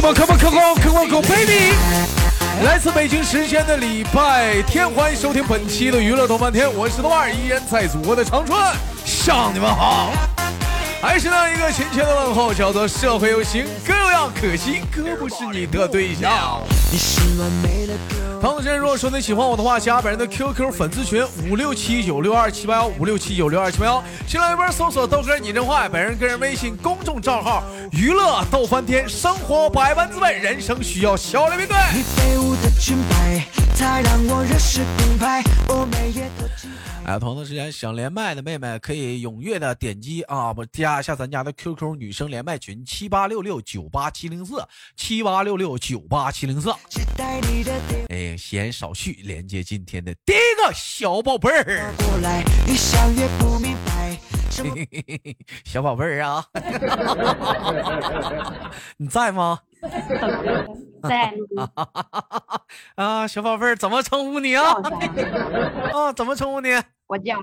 Come on, come on, come on, come on, go baby！来自北京时间的礼拜天，欢迎收听本期的娱乐豆瓣天，我是豆瓣，依然在祖国的长春向你们好。还是那一个亲切的问候，叫做社会有型哥有样，可惜哥不是你的对象。同时，如果说你喜欢我的话，加本人的 QQ 粉丝群五六七九六二七八幺五六七九六二七八幺，新浪微博搜索豆哥你真坏，本人个人微信公众账号娱乐逗翻天，生活百般滋味，人生需要笑来面对。你飞舞的时间想连麦的妹妹可以踊跃的点击啊，不加一下咱家的 QQ 女生连麦群七八六六九八七零四七八六六九八七零四。哎，闲少叙，连接今天的第一个小宝贝儿。小宝贝儿啊，你在吗？在 啊，小宝贝儿，怎么称呼你啊？啊，怎么称呼你？我叫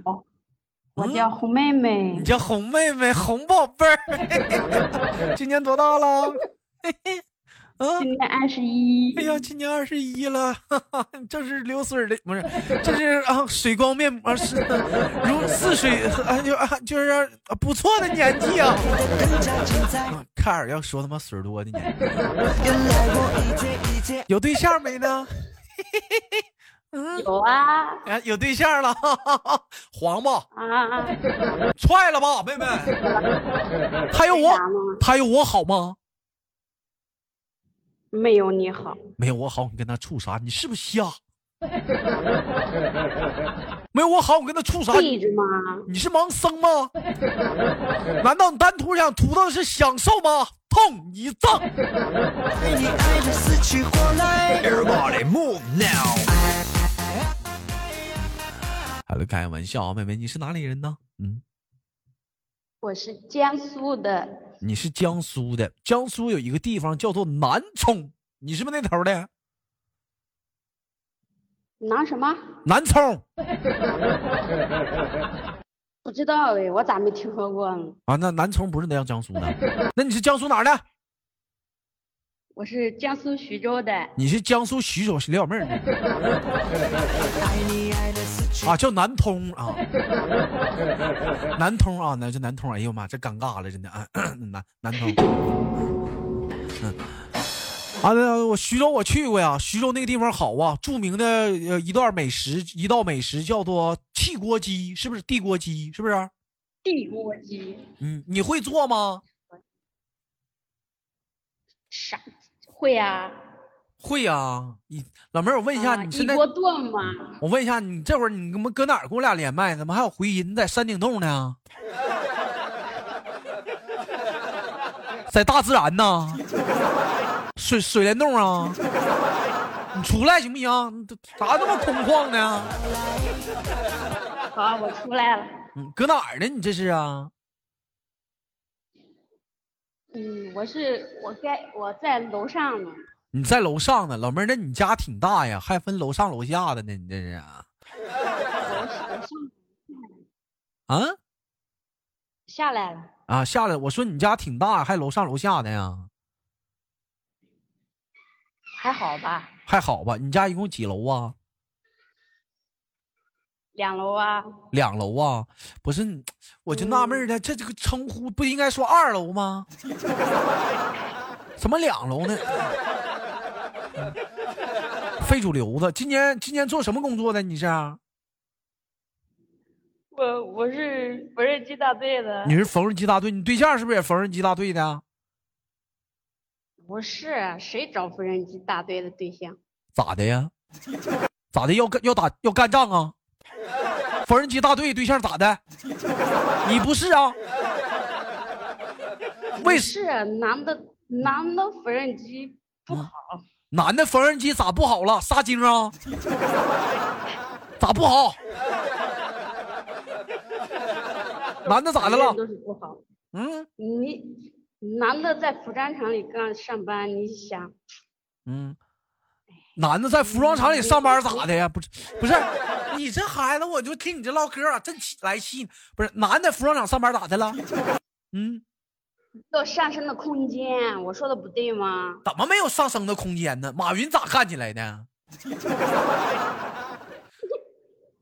我叫红妹妹。你叫红妹妹，红宝贝儿。今年多大了？今年二十一。哎呀，今年二十一了，哈哈这是流水的，不是，这是啊，水光面膜是如似水，啊就啊就是不错的年纪啊。看尔要说他妈水多的年纪，有对象没呢？嗯，有啊，有对象了，哈哈哈黄吧？啊，踹了吧，妹妹。他有我，他有我好吗？没有你好，没有我好，你跟他处啥？你是不是瞎？没有我好，我跟他处啥？对着吗？你是盲僧吗？难道你单图想图的是享受吗？痛你脏！Everybody move now！好了，开玩笑啊，妹妹，你是哪里人呢？嗯，我是江苏的。你是江苏的，江苏有一个地方叫做南充，你是不是那头的？南什么？南充。不知道哎，我咋没听说过呢？啊，那南充不是那样江苏的，那你是江苏哪儿的？我是江苏徐州的。你是江苏徐州李小妹儿 啊，叫南通啊，南通啊，那叫南通。哎呦妈，这尴尬了，真的啊，南南通。嗯，啊，我徐州我去过呀，徐州那个地方好啊，著名的呃一段美食，一道美食叫做汽锅鸡，是不是地锅鸡？是不是？地锅鸡。嗯，你会做吗？啥？会呀，会呀。你老妹儿，我问一下，你现在一锅炖吗？我问一下，你这会儿你搁哪儿跟我俩连麦？怎么还有回音？在山顶洞呢？在大自然呢？水水帘洞啊？你出来行不行？咋这么空旷呢？好，我出来了。嗯，搁哪儿呢？你这是啊？嗯，我是我在我在楼上呢。你在楼上呢，老妹儿，那你家挺大呀，还分楼上楼下的呢，你这是啊？啊？下来了啊，下来。我说你家挺大，还楼上楼下的呀？还好吧？还好吧？你家一共几楼啊？两楼啊，两楼啊，不是，我就纳闷了，这这个称呼不应该说二楼吗？什么两楼呢？非主流子，今年今年做什么工作的？你是？我我是缝纫机大队的。你是缝纫机大队？你对象是不是也缝纫机大队的？不是，谁找缝纫机大队的对象？咋的呀？咋的？要干要打要干仗啊？缝纫机大队对象咋的？你不是啊？为是男的男的缝纫机不好。男的缝纫机咋不好了？撒精啊？咋不好？男的咋的了？都是不好。嗯，你男的在服装厂里干上班，你想？嗯。男的在服装厂里上班咋的呀？不是，不是，你这孩子，我就听你这唠嗑啊，真气来气。不是，男的服装厂上班咋的了？嗯，有上升的空间，我说的不对吗？怎么没有上升的空间呢？马云咋干起来的？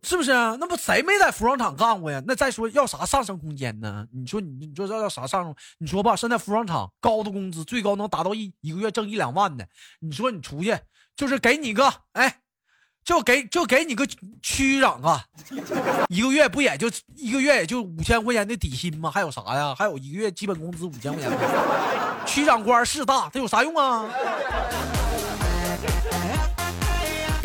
是不是啊？那不谁没在服装厂干过呀？那再说要啥上升空间呢？你说你你说要要啥上升？你说吧，现在服装厂高的工资最高能达到一一个月挣一两万的。你说你出去就是给你个哎，就给就给你个区长啊，一个月不也就一个月也就五千块钱的底薪吗？还有啥呀？还有一个月基本工资五千块钱。区长官是大，他有啥用啊？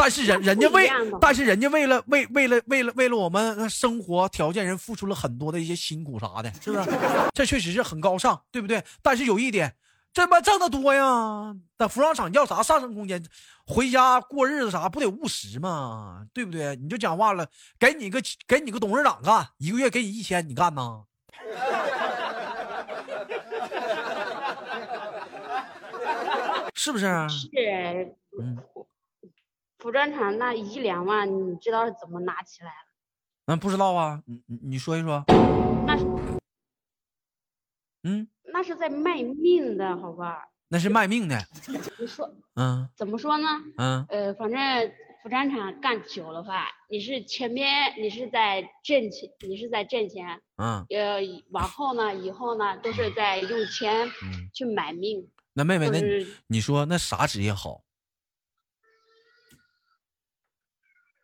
但是人人家为，但是人家为了为为了为了为了我们生活条件，人付出了很多的一些辛苦啥的，是不是？这确实是很高尚，对不对？但是有一点，这妈挣得多呀，在服装厂要啥上升空间？回家过日子啥不得务实嘛？对不对？你就讲话了，给你个给你个董事长干，一个月给你一千，你干呐？是不是？是，嗯。服装厂那一两万，你知道是怎么拿起来的？嗯，不知道啊，你你你说一说。那是，嗯，那是在卖命的，好吧？那是卖命的。你说，嗯，怎么说呢？嗯，呃，反正服装厂干久了吧，你是前面你是在挣钱，你是在挣钱，嗯，呃，往后呢，以后呢，都是在用钱去买命。那妹妹，那你说那啥职业好？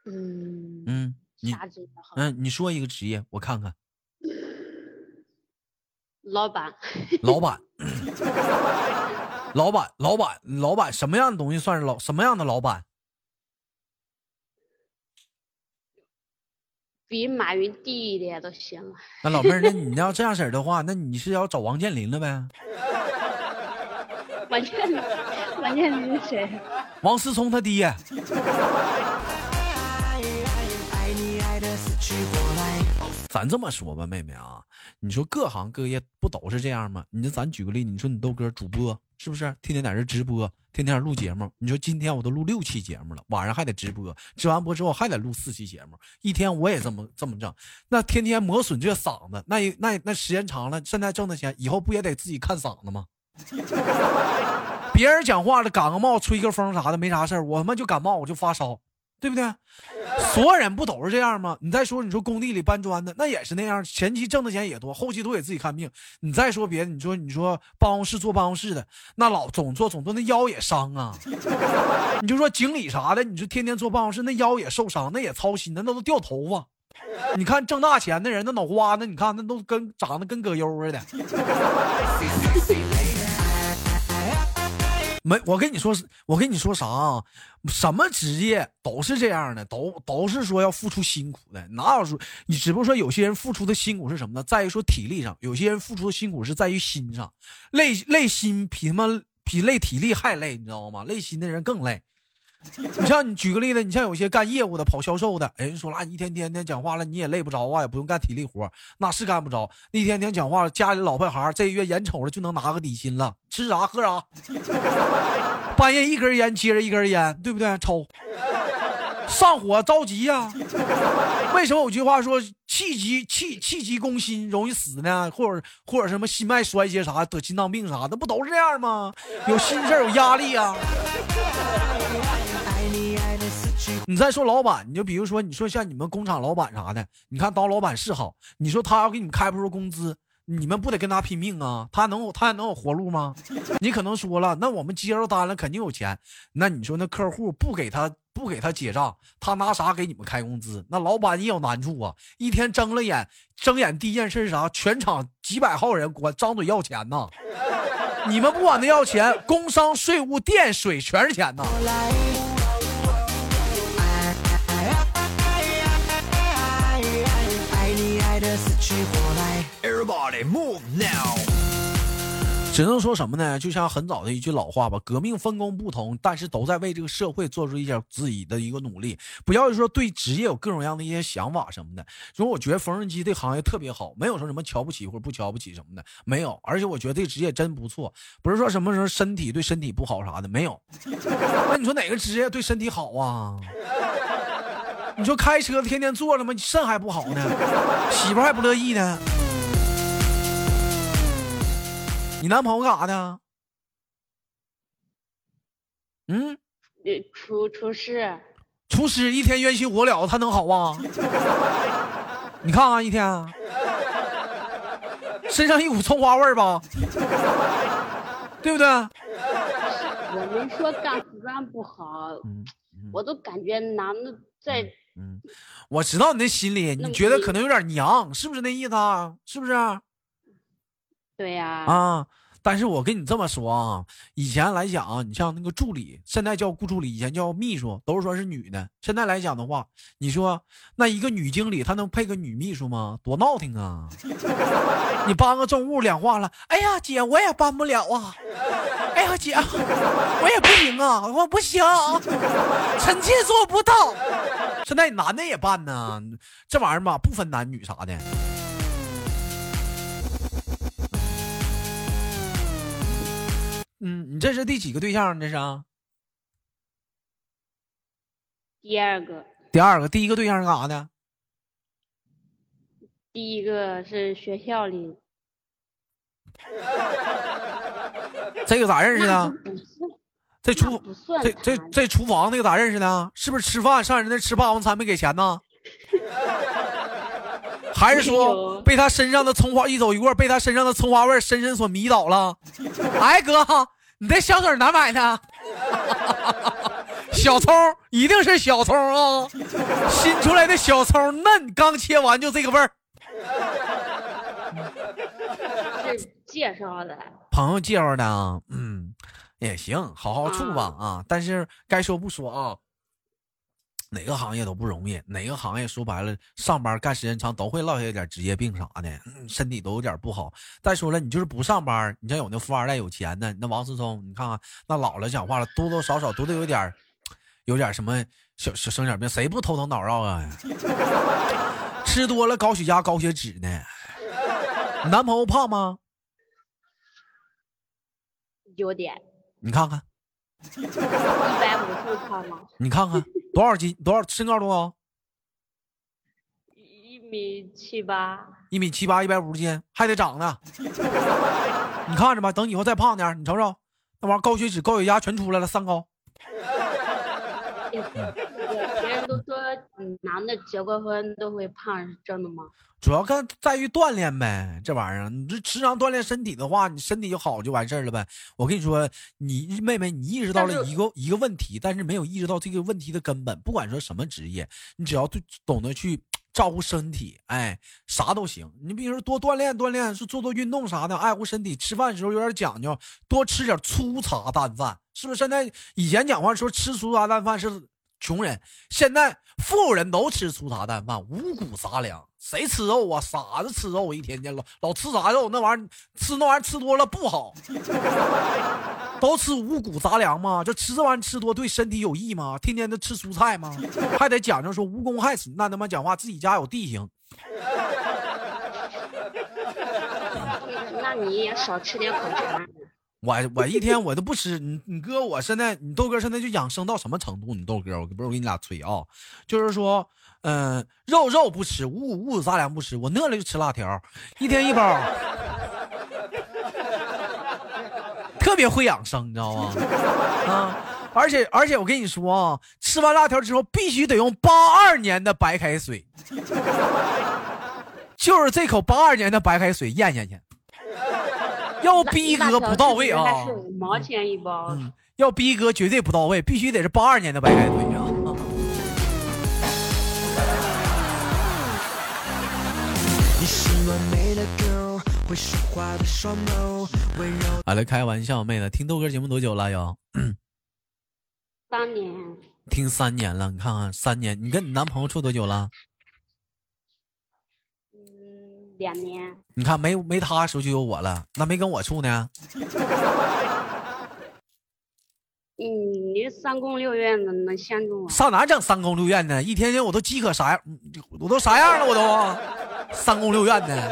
嗯嗯，啥职业好？嗯，你说一个职业，我看看。老板。老板。老板，老板，老板，什么样的东西算是老？什么样的老板？比马云低一点都行了。那老妹儿，那你 要这样式儿的话，那你是要找王健林了呗？王健林，王健林是谁？王思聪他爹。咱这么说吧，妹妹啊，你说各行各业不都是这样吗？你说咱举个例，你说你豆哥主播是不是天天在这直播，天天录节目？你说今天我都录六期节目了，晚上还得直播，直完播之后还得录四期节目，一天我也这么这么挣，那天天磨损这嗓子，那那那时间长了，现在挣的钱，以后不也得自己看嗓子吗？别人讲话了，感个冒，吹个风啥的没啥事儿，我他妈就感冒，我就发烧。对不对？所有人不都是这样吗？你再说，你说工地里搬砖的，那也是那样，前期挣的钱也多，后期都给自己看病。你再说别的，你说你说办公室坐办公室的，那老总坐总坐，那腰也伤啊。你就说经理啥的，你说天天坐办公室，那腰也受伤，那也操心，那都掉头发。你看挣大钱的人，那脑瓜子，你看那都跟长得跟葛优似的。没，我跟你说，我跟你说啥啊？什么职业都是这样的，都都是说要付出辛苦的。哪有说你？只不过说有些人付出的辛苦是什么呢？在于说体力上，有些人付出的辛苦是在于心上，累累心比他妈比累体力还累，你知道吗？累心的人更累。你像你举个例子，你像有些干业务的、跑销售的，哎，人说了，一天天天讲话了，你也累不着啊，也不用干体力活，那是干不着。一天天讲话，家里老婆孩这月眼瞅着就能拿个底薪了，吃啥喝啥，半夜一根烟接着一根烟，对不对？抽，上火着急呀。为什么有句话说气急气气急攻心容易死呢？或者或者什么心脉衰竭啥得心脏病啥的，不都是这样吗？有心事有压力呀。你再说老板，你就比如说，你说像你们工厂老板啥的，你看当老板是好，你说他要给你们开不出工资，你们不得跟他拼命啊？他能他还能有活路吗？你可能说了，那我们接着单了，肯定有钱。那你说那客户不给他不给他结账，他拿啥给你们开工资？那老板也有难处啊，一天睁了眼睁眼第一件事是啥？全场几百号人管张嘴要钱呐，你们不管他要钱，工商税务电水全是钱呐。只能说什么呢？就像很早的一句老话吧，革命分工不同，但是都在为这个社会做出一些自己的一个努力。不要说对职业有各种各样的一些想法什么的。说我觉得缝纫机这行业特别好，没有说什么瞧不起或者不瞧不起什么的，没有。而且我觉得这职业真不错，不是说什么时候身体对身体不好啥的，没有。那你说哪个职业对身体好啊？你说开车天天坐着吗？肾还不好呢，媳妇还不乐意呢。你男朋友干啥的？嗯，呃，厨厨师，厨师一天冤心火燎，他能好 啊？你看看一天，身上一股葱花味儿吧，对不对？我没说干服装不好，嗯我都感觉男的在嗯，我知道你的心里，你觉得可能有点娘，是不是那意思啊？是不是啊？对呀、啊，但是我跟你这么说啊，以前来讲，啊你像那个助理，现在叫顾助理，以前叫秘书，都是说是女的。现在来讲的话，你说那一个女经理，她能配个女秘书吗？多闹挺啊！你搬个重物两化了，哎呀姐，我也搬不了啊！哎呀姐，我也不行啊，我不行，臣妾做不到。现在男的也办呢，这玩意儿吧，不分男女啥的。你这是第几个对象？这是啊第二个，第二个，第一个对象是干啥的？第一个是学校里，这个咋认识的？这厨这这这厨房那个咋认识的？是不是吃饭上人那吃霸王餐没给钱呢？还是说被他身上的葱花一走一过，被他身上的葱花味深深所迷倒了？哎哥，你这香水哪买的？小葱一定是小葱啊，新出来的小葱嫩，刚切完就这个味儿。是介绍的，朋友介绍的啊，嗯，也行，好好处吧啊。但是该说不说啊，哪个行业都不容易，哪个行业说白了，上班干时间长都会落下点职业病啥的，嗯身体都有点不好。再说了，你就是不上班，你像有那富二代有钱的，那王思聪，你看看那老了讲话了，多多少少都得有点有点什么小小生点病，谁不头疼脑绕啊？吃多了高血压、高血脂呢？你男朋友胖吗？有点你看看。一百五十胖吗？你看看多少斤，多少身高多高？一米七八，一米七八，一百五十斤，还得长呢。你看着吧，等以后再胖点，你瞅瞅，那玩意儿高血脂、高血压全出来了，三高。男的结过婚都会胖，是真的吗？主要看在于锻炼呗，这玩意儿，你这时常锻炼身体的话，你身体就好就完事儿了呗。我跟你说，你妹妹，你意识到了一个一个问题，但是没有意识到这个问题的根本。不管说什么职业，你只要对懂得去照顾身体，哎，啥都行。你比如说多锻炼锻炼，是做做运动啥的，爱护身体。吃饭的时候有点讲究，多吃点粗茶淡饭，是不是？现在以前讲话说吃粗茶淡饭是穷人，现在富人都吃粗茶淡饭，五谷杂粮，谁吃肉啊？傻子吃肉，一天天老老吃啥肉？那玩意儿吃那玩意儿吃多了不好，都吃五谷杂粮吗？就吃这玩意儿吃多对身体有益吗？天天都吃蔬菜吗？还得讲究说无公害死，那他妈讲话自己家有地形，那你也少吃点口馋。我我一天我都不吃，你你哥我现在你豆哥现在就养生到什么程度？你豆哥我不是我给你俩吹啊，就是说，嗯、肉肉不吃，五谷五杂粮不吃，我饿了就吃辣条，一天一包，特别会养生，你知道吗？啊，而且而且我跟你说啊，吃完辣条之后必须得用八二年的白开水，就是这口八二年的白开水咽下去。要逼哥不到位啊！五毛钱一包。嗯，要逼哥绝对不到位，必须得是八二年的白开水啊！你是完美的 girl，会说话的双眸，温柔好了，开玩笑，妹子，听豆哥节目多久了有三年听三年了，你看看三年，你跟你男朋友处多久了？嗯两年，你看没没他的时候就有我了，那没跟我处呢？嗯，你三宫六院的能相中我？上哪整三宫六院呢？一天天我都饥渴啥样？我都啥样了？我都三宫六院呢？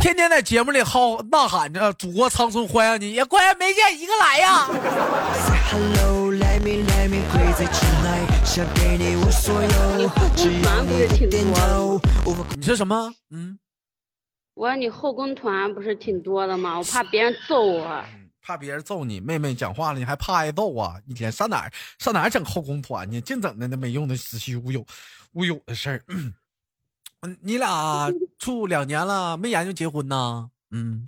天天在节目里嚎呐喊着“祖国苍孙欢迎你”，也果然没见一个来呀！想给你我所有，只要你点头，你说什么？嗯，我说你后宫团不是挺多的吗？我怕别人揍我。怕别人揍你，妹妹讲话了，你还怕挨揍啊？一天上哪儿上哪儿整后宫团去？净整那那没用的子虚乌有乌有的事儿。嗯，你俩处两年了，没研究结婚呢？嗯，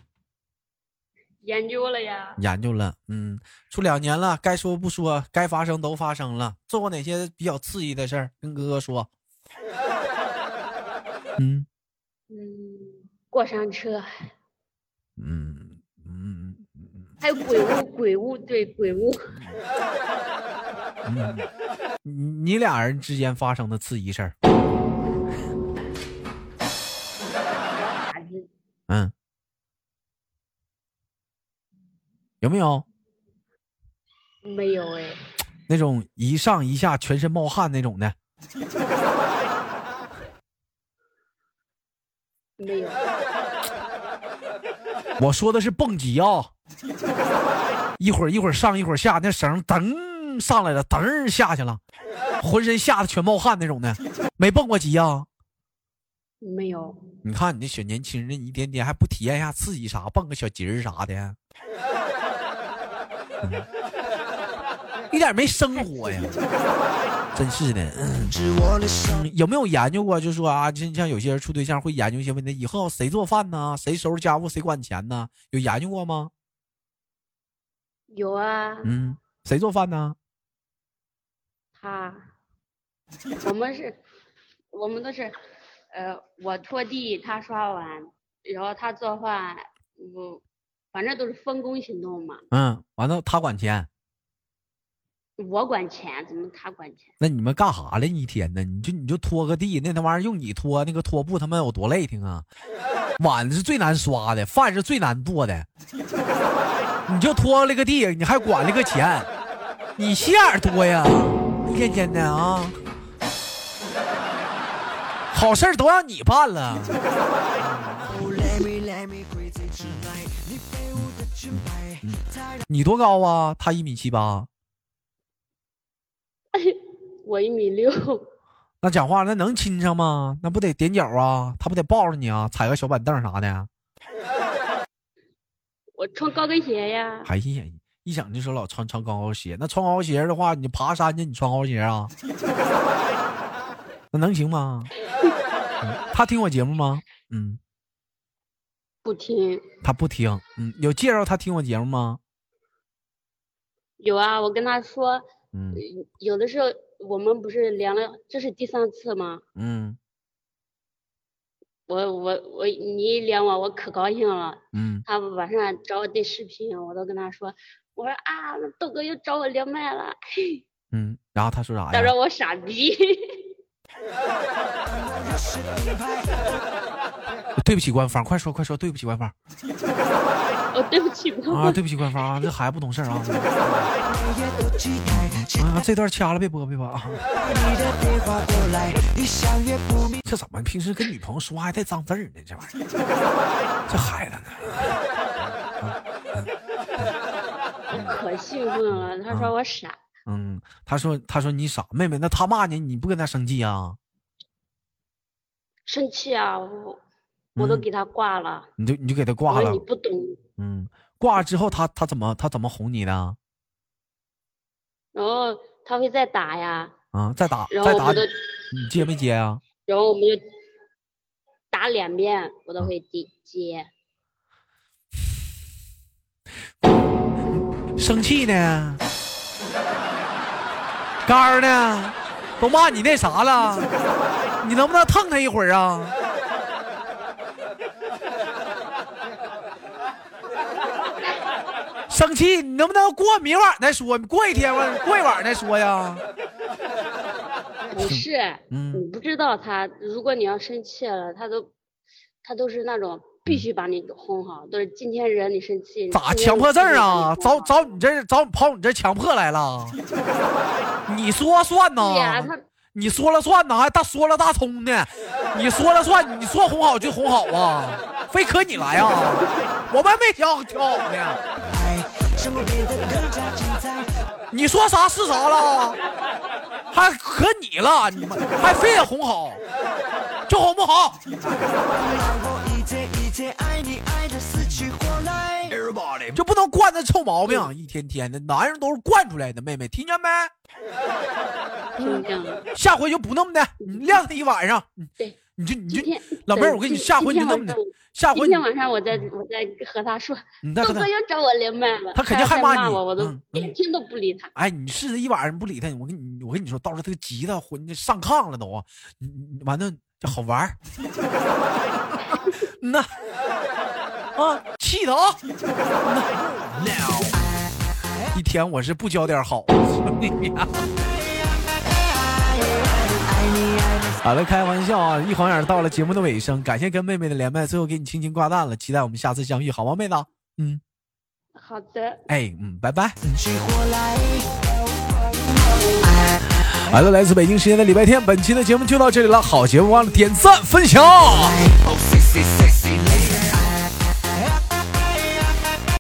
研究了呀，研究了。嗯，处两年了，该说不说，该发生都发生了。做过哪些比较刺激的事儿？跟哥哥说。嗯嗯，过山车，嗯嗯嗯还有鬼屋，鬼屋对鬼屋，嗯，你你俩人之间发生的刺激事儿？嗯，有没有？没有哎，那种一上一下全身冒汗那种的？没有，我说的是蹦极啊，一会儿一会儿上一会儿下，那绳噔上来了，噔下去了，浑身吓得全冒汗那种的，没蹦过极啊？没有，你看你这小年轻人一点点还不体验一下刺激啥，蹦个小极儿啥的，嗯 一点没生活呀，真是的。有没有研究过？就说啊，就像有些人处对象会研究一些问题，以后谁做饭呢？谁收拾家务？谁管钱呢？有研究过吗？有啊，嗯，谁做饭呢？他，我们是，我们都是，呃，我拖地，他刷碗，然后他做饭，我，反正都是分工行动嘛。嗯，完了他管钱，我管钱，怎么他管钱？那你们干啥了？一天呢？你就你就拖个地，那他玩意儿用你拖，那个拖布他妈有多累挺啊？碗是最难刷的，饭是最难做的，你就拖了个地，你还管了个钱，你心眼多呀？一天天的啊，好事都让你办了。你多高啊？他一米七八，我一米六，那讲话那能亲上吗？那不得踮脚啊？他不得抱着你啊？踩个小板凳啥的？我穿高跟鞋呀。哎呀，一想就说老穿穿高跟鞋，那穿高跟鞋的话，你爬山去，你穿高跟鞋啊？那能行吗？嗯他听我节目吗？嗯，不听，他不听。嗯，有介绍他听我节目吗？有啊，我跟他说，嗯有的时候我们不是连了，这是第三次吗？嗯我我我你一连我，我可高兴了。嗯，他晚上找我对视频，我都跟他说，我说啊，那豆哥又找我连麦了，嗯，然后他说啥呀？他说我傻逼。对不起官方，快说快说，对不起官方 哦，对不起，不啊，对不起官方啊，这孩子不懂事儿啊。啊，这段掐了别播别播啊。这怎么平时跟女朋友说话还带脏字儿呢？这玩意儿，这孩子呢？我可兴奋了。他说我傻，嗯，他说他说你傻妹妹，那他骂你，你不跟他生气啊？生气啊！我我都嗯给他挂了。你就你就给他挂了你，不懂，嗯，挂了之后他他怎么他怎么哄你的？然后他会再打呀，啊，再打然后你，你接没接啊？然后我们就打两遍，我都会接接。生气呢？肝儿呢？都骂你那啥了？你能不能蹭他一会儿啊？生气，你能不能过明晚再说？过一天晚过一晚再说呀？不是，嗯你不知道他，如果你要生气了，他都他都是那种必须把你哄好，都是今天惹你生气。咋强迫症啊？找找你这儿找跑你这强迫来了？你说算呐？对呀，他你说了算呐，还大说了大葱呢？你说了算，你说哄好就哄好啊？非可你来啊？我们没挑挑好呢。你说啥是啥了？还可你了，你们还非得哄好，就哄不好。姐爱你爱的死去活来。Everybody，就不能惯那臭毛病，一天天的，男人都是惯出来的，妹妹听见没？听见下回就不那么的，你晾他一晚上。对。你就你就老妹儿，我跟你下回就那么的，下回今天晚上我再我再和他说，你豆哥又找我连麦了，他肯定害怕你，我都连天都不理他。哎，你试试一晚上不理他，我跟你我跟你说，到时候他急的，回上炕了都，完了就好玩儿。嗯呐，啊，气的啊！嗯呐一天我是不教点好。好了，开玩笑啊！一晃眼到了节目的尾声，感谢跟妹妹的连麦，最后给你轻轻挂断了，期待我们下次相遇，好吗，妹子？嗯，好的，哎，嗯，拜拜。好了，来自北京时间的礼拜天，本期的节目就到这里了。好节目忘了点赞分享。